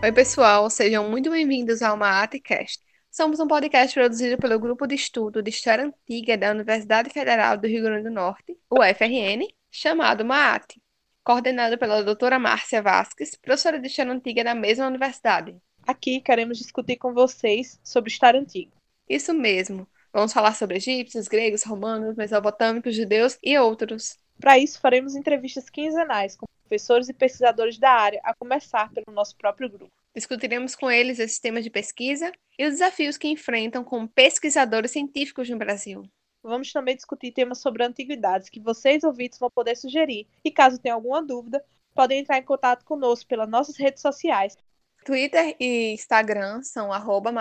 Oi, pessoal, sejam muito bem-vindos ao Maatcast. Somos um podcast produzido pelo Grupo de Estudo de História Antiga da Universidade Federal do Rio Grande do Norte, UFRN, chamado MAAT, coordenado pela doutora Márcia Vasques, professora de História Antiga da mesma universidade. Aqui queremos discutir com vocês sobre História Antiga. Isso mesmo. Vamos falar sobre egípcios, gregos, romanos, mesopotâmicos, judeus e outros. Para isso, faremos entrevistas quinzenais com professores e pesquisadores da área, a começar pelo nosso próprio grupo. Discutiremos com eles esses temas de pesquisa e os desafios que enfrentam como pesquisadores científicos no Brasil. Vamos também discutir temas sobre antiguidades que vocês ouvintes vão poder sugerir. E caso tenham alguma dúvida, podem entrar em contato conosco pelas nossas redes sociais. Twitter e Instagram são arroba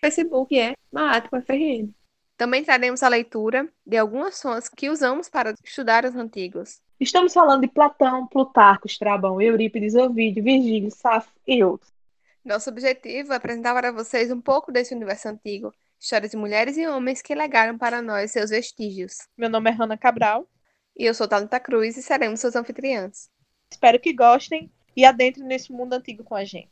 Facebook é MaatoUFRN. Também traremos a leitura de algumas fontes que usamos para estudar os antigos. Estamos falando de Platão, Plutarco, Estrabão, Eurípides, Ovídio, Virgílio, Safo e outros. Nosso objetivo é apresentar para vocês um pouco desse universo antigo, histórias de mulheres e homens que legaram para nós seus vestígios. Meu nome é Hanna Cabral. E eu sou Thalita Cruz e seremos seus anfitriãs. Espero que gostem e adentrem nesse mundo antigo com a gente.